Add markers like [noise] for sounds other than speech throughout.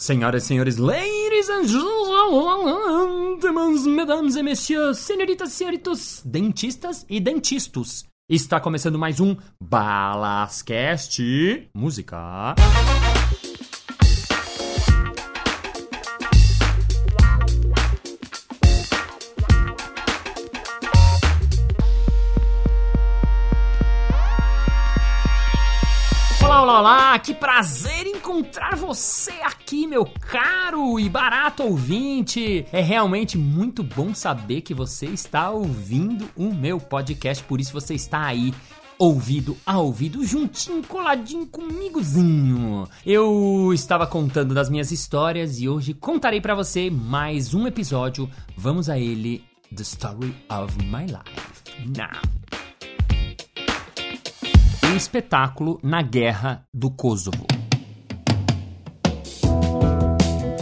Senhoras e senhores, ladies and gentlemen, mesdames et messieurs, senhoritas e senhoritos, dentistas e dentistos. Está começando mais um Balascast Música. Que prazer encontrar você aqui, meu caro e barato ouvinte! É realmente muito bom saber que você está ouvindo o meu podcast, por isso você está aí ouvido a ouvido, juntinho, coladinho comigozinho. Eu estava contando das minhas histórias e hoje contarei para você mais um episódio. Vamos a ele, The Story of My Life. Now espetáculo na Guerra do Kosovo.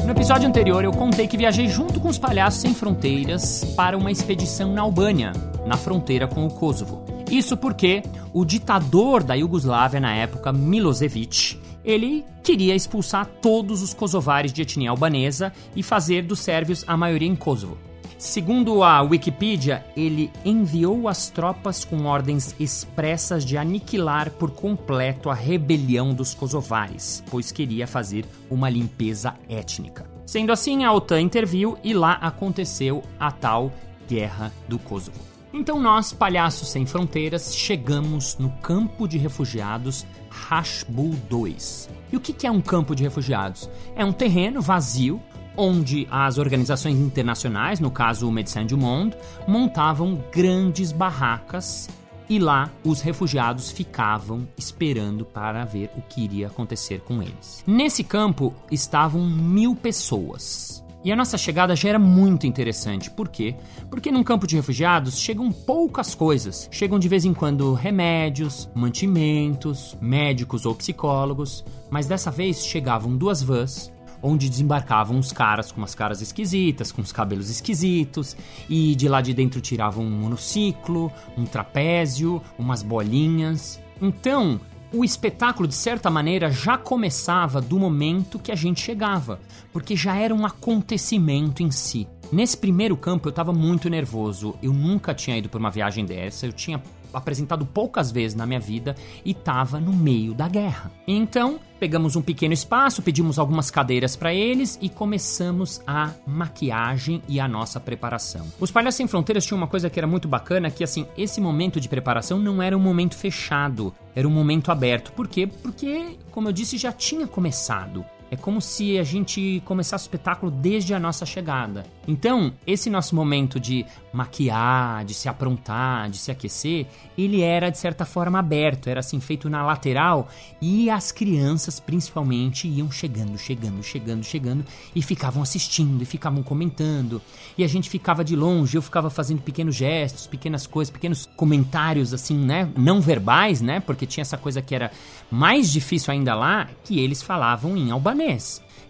No episódio anterior, eu contei que viajei junto com os Palhaços Sem Fronteiras para uma expedição na Albânia, na fronteira com o Kosovo. Isso porque o ditador da Iugoslávia na época, Milosevic, ele queria expulsar todos os kosovares de etnia albanesa e fazer dos sérvios a maioria em Kosovo. Segundo a Wikipedia, ele enviou as tropas com ordens expressas de aniquilar por completo a rebelião dos kosovares, pois queria fazer uma limpeza étnica. Sendo assim, a OTAN interviu e lá aconteceu a tal Guerra do Kosovo. Então nós, Palhaços Sem Fronteiras, chegamos no campo de refugiados Hashbul 2. E o que é um campo de refugiados? É um terreno vazio onde as organizações internacionais, no caso o Médecins du Monde, montavam grandes barracas e lá os refugiados ficavam esperando para ver o que iria acontecer com eles. Nesse campo estavam mil pessoas. E a nossa chegada já era muito interessante. Por quê? Porque num campo de refugiados chegam poucas coisas. Chegam de vez em quando remédios, mantimentos, médicos ou psicólogos. Mas dessa vez chegavam duas vans onde desembarcavam uns caras com umas caras esquisitas, com os cabelos esquisitos, e de lá de dentro tiravam um monociclo, um trapézio, umas bolinhas. Então, o espetáculo, de certa maneira, já começava do momento que a gente chegava, porque já era um acontecimento em si. Nesse primeiro campo eu estava muito nervoso, eu nunca tinha ido por uma viagem dessa, eu tinha apresentado poucas vezes na minha vida e estava no meio da guerra. Então, pegamos um pequeno espaço, pedimos algumas cadeiras para eles e começamos a maquiagem e a nossa preparação. Os Palhaços Sem Fronteiras tinham uma coisa que era muito bacana, que assim, esse momento de preparação não era um momento fechado, era um momento aberto. Por quê? Porque, como eu disse, já tinha começado. É como se a gente começasse o espetáculo desde a nossa chegada. Então, esse nosso momento de maquiar, de se aprontar, de se aquecer, ele era de certa forma aberto, era assim feito na lateral e as crianças principalmente iam chegando, chegando, chegando, chegando e ficavam assistindo e ficavam comentando. E a gente ficava de longe, eu ficava fazendo pequenos gestos, pequenas coisas, pequenos comentários assim, né, não verbais, né? Porque tinha essa coisa que era mais difícil ainda lá, que eles falavam em albanês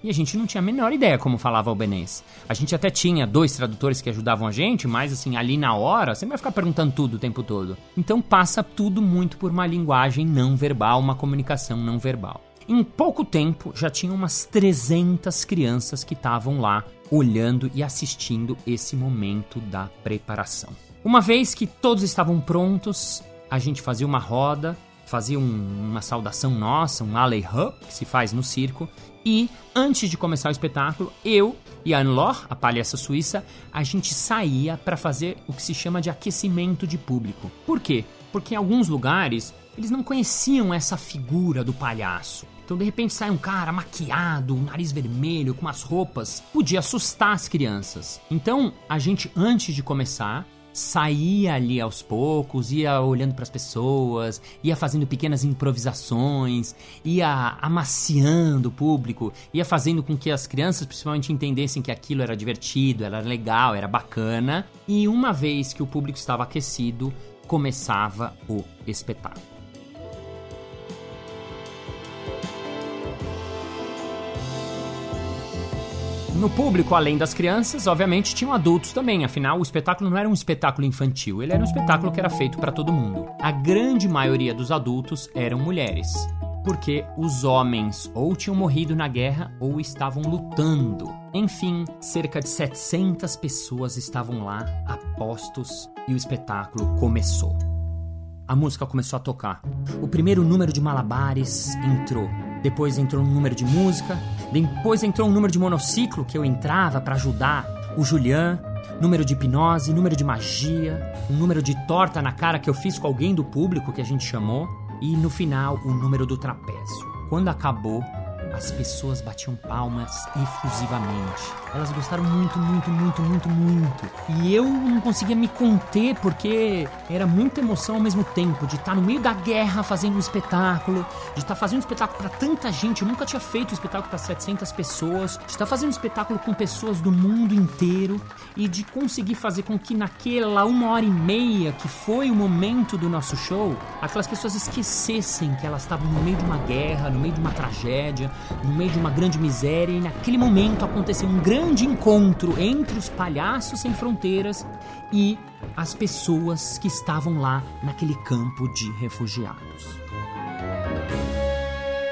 e a gente não tinha a menor ideia como falava albanês. A gente até tinha dois tradutores que ajudavam a gente, mas assim, ali na hora, você vai ficar perguntando tudo o tempo todo. Então passa tudo muito por uma linguagem não verbal, uma comunicação não verbal. Em pouco tempo, já tinha umas 300 crianças que estavam lá olhando e assistindo esse momento da preparação. Uma vez que todos estavam prontos, a gente fazia uma roda, fazia um, uma saudação nossa, um alley up, que se faz no circo, e antes de começar o espetáculo, eu e a Anlor, a palhaça suíça, a gente saía para fazer o que se chama de aquecimento de público. Por quê? Porque em alguns lugares eles não conheciam essa figura do palhaço. Então, de repente, sai um cara maquiado, um nariz vermelho, com umas roupas, podia assustar as crianças. Então, a gente, antes de começar, saía ali aos poucos, ia olhando para as pessoas, ia fazendo pequenas improvisações, ia amaciando o público, ia fazendo com que as crianças principalmente entendessem que aquilo era divertido, era legal, era bacana. E uma vez que o público estava aquecido, começava o espetáculo. No público, além das crianças, obviamente tinham adultos também, afinal o espetáculo não era um espetáculo infantil, ele era um espetáculo que era feito para todo mundo. A grande maioria dos adultos eram mulheres. porque os homens ou tinham morrido na guerra ou estavam lutando. Enfim, cerca de 700 pessoas estavam lá, apostos, e o espetáculo começou. A música começou a tocar. O primeiro número de malabares entrou. Depois entrou um número de música. Depois entrou um número de monociclo que eu entrava para ajudar o Julian. Número de hipnose, número de magia, um número de torta na cara que eu fiz com alguém do público que a gente chamou. E no final, o número do trapézio. Quando acabou, as pessoas batiam palmas efusivamente. Elas gostaram muito, muito, muito, muito, muito. E eu não conseguia me conter porque era muita emoção ao mesmo tempo de estar no meio da guerra fazendo um espetáculo, de estar fazendo um espetáculo para tanta gente. Eu nunca tinha feito um espetáculo para 700 pessoas, de estar fazendo um espetáculo com pessoas do mundo inteiro e de conseguir fazer com que naquela uma hora e meia que foi o momento do nosso show, aquelas pessoas esquecessem que elas estavam no meio de uma guerra, no meio de uma tragédia, no meio de uma grande miséria, e naquele momento aconteceu um grande encontro entre os palhaços sem fronteiras e as pessoas que estavam lá naquele campo de refugiados.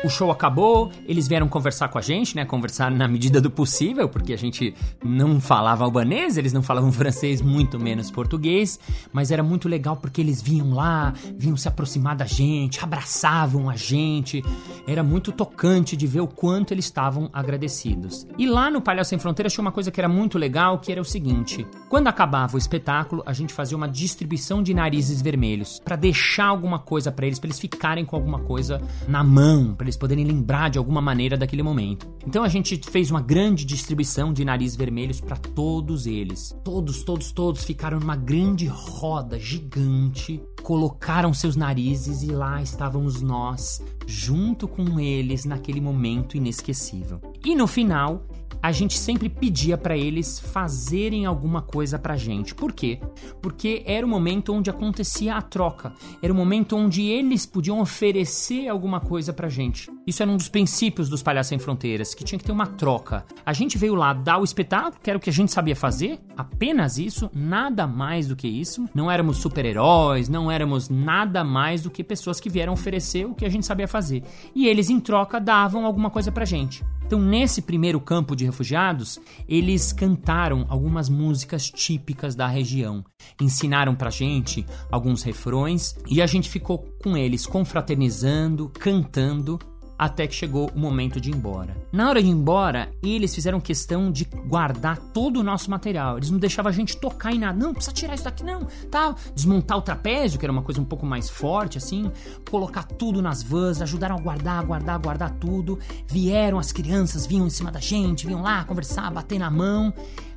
O show acabou, eles vieram conversar com a gente, né? Conversar na medida do possível, porque a gente não falava albanês, eles não falavam [laughs] francês, muito menos português, mas era muito legal porque eles vinham lá, vinham se aproximar da gente, abraçavam a gente. Era muito tocante de ver o quanto eles estavam agradecidos. E lá no Palhaço Sem Fronteiras tinha uma coisa que era muito legal, que era o seguinte: quando acabava o espetáculo, a gente fazia uma distribuição de narizes vermelhos para deixar alguma coisa para eles, para eles ficarem com alguma coisa na mão, para eles poderem lembrar de alguma maneira daquele momento. Então a gente fez uma grande distribuição de narizes vermelhos para todos eles. Todos, todos, todos ficaram numa grande roda gigante, colocaram seus narizes e lá estávamos nós, junto com eles naquele momento inesquecível. E no final, a gente sempre pedia para eles fazerem alguma coisa pra gente. Por quê? Porque era o momento onde acontecia a troca. Era o momento onde eles podiam oferecer alguma coisa pra gente. Isso era um dos princípios dos Palhaços Sem Fronteiras, que tinha que ter uma troca. A gente veio lá dar o espetáculo, que era o que a gente sabia fazer, apenas isso, nada mais do que isso. Não éramos super-heróis, não éramos nada mais do que pessoas que vieram oferecer o que a gente sabia fazer. E eles, em troca, davam alguma coisa pra gente. Então, nesse primeiro campo de refugiados, eles cantaram algumas músicas típicas da região, ensinaram pra gente alguns refrões e a gente ficou com eles confraternizando, cantando até que chegou o momento de ir embora. Na hora de ir embora, eles fizeram questão de guardar todo o nosso material. Eles não deixavam a gente tocar em nada. Não, precisa tirar isso daqui, não. Tal. Desmontar o trapézio, que era uma coisa um pouco mais forte, assim. Colocar tudo nas vans, ajudaram a guardar, guardar, guardar tudo. Vieram as crianças, vinham em cima da gente, vinham lá conversar, bater na mão.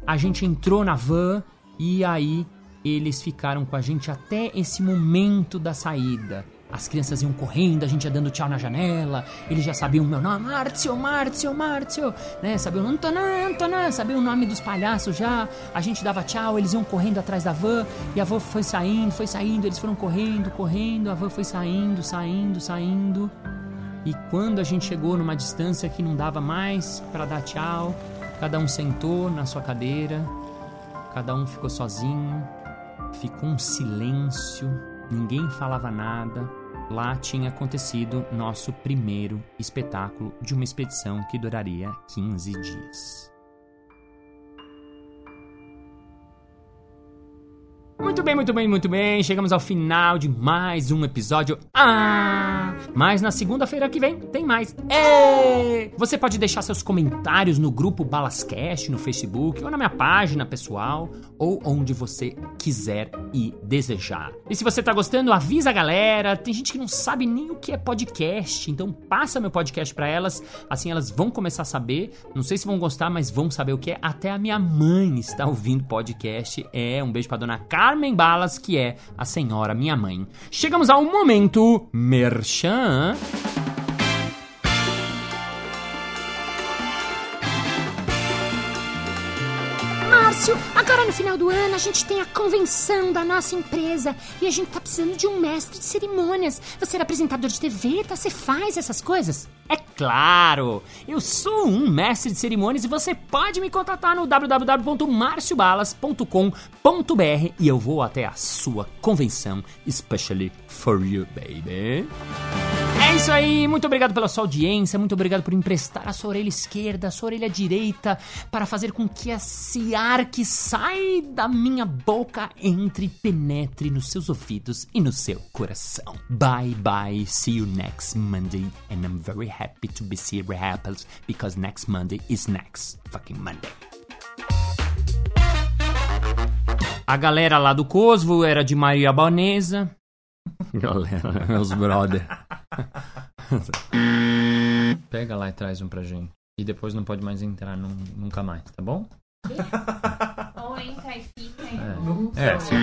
A gente entrou na van e aí eles ficaram com a gente até esse momento da saída. As crianças iam correndo, a gente ia dando tchau na janela, eles já sabiam o meu nome, Márcio, Márcio, Márcio, né? Sabiam Antonã, Antonã, sabiam o nome dos palhaços já. A gente dava tchau, eles iam correndo atrás da van, e a van foi saindo, foi saindo, eles foram correndo, correndo, a van foi saindo, saindo, saindo. E quando a gente chegou numa distância que não dava mais para dar tchau, cada um sentou na sua cadeira, cada um ficou sozinho, ficou um silêncio ninguém falava nada. Lá tinha acontecido nosso primeiro espetáculo de uma expedição que duraria 15 dias. Muito bem, muito bem, muito bem. Chegamos ao final de mais um episódio. Ah! Mas na segunda-feira que vem tem mais. É! Você pode deixar seus comentários no grupo Balascast no Facebook ou na minha página pessoal ou onde você quiser e desejar. E se você tá gostando, avisa a galera. Tem gente que não sabe nem o que é podcast, então passa meu podcast para elas, assim elas vão começar a saber. Não sei se vão gostar, mas vão saber o que é. Até a minha mãe está ouvindo podcast. É, um beijo para dona Carmen Balas, que é a senhora minha mãe. Chegamos ao momento merchan. Márcio, agora no final do ano a gente tem a convenção da nossa empresa e a gente tá precisando de um mestre de cerimônias. Você é apresentador de TV, tá? Você faz essas coisas? É claro! Eu sou um mestre de cerimônias e você pode me contatar no www.marciobalas.com.br e eu vou até a sua convenção, especially for you, baby. É isso aí, muito obrigado pela sua audiência, muito obrigado por emprestar a sua orelha esquerda, a sua orelha direita, para fazer com que esse ar que sai da minha boca entre penetre nos seus ouvidos e no seu coração. Bye bye, see you next Monday, and I'm very happy to be here happens because next Monday is next fucking Monday. A galera lá do Cosvo era de Maria Banesa. Galera, meus [laughs] brother. [laughs] Pega lá e traz um pra gente. E depois não pode mais entrar num- nunca mais, tá bom? Ou entra e fica e É. É, sim.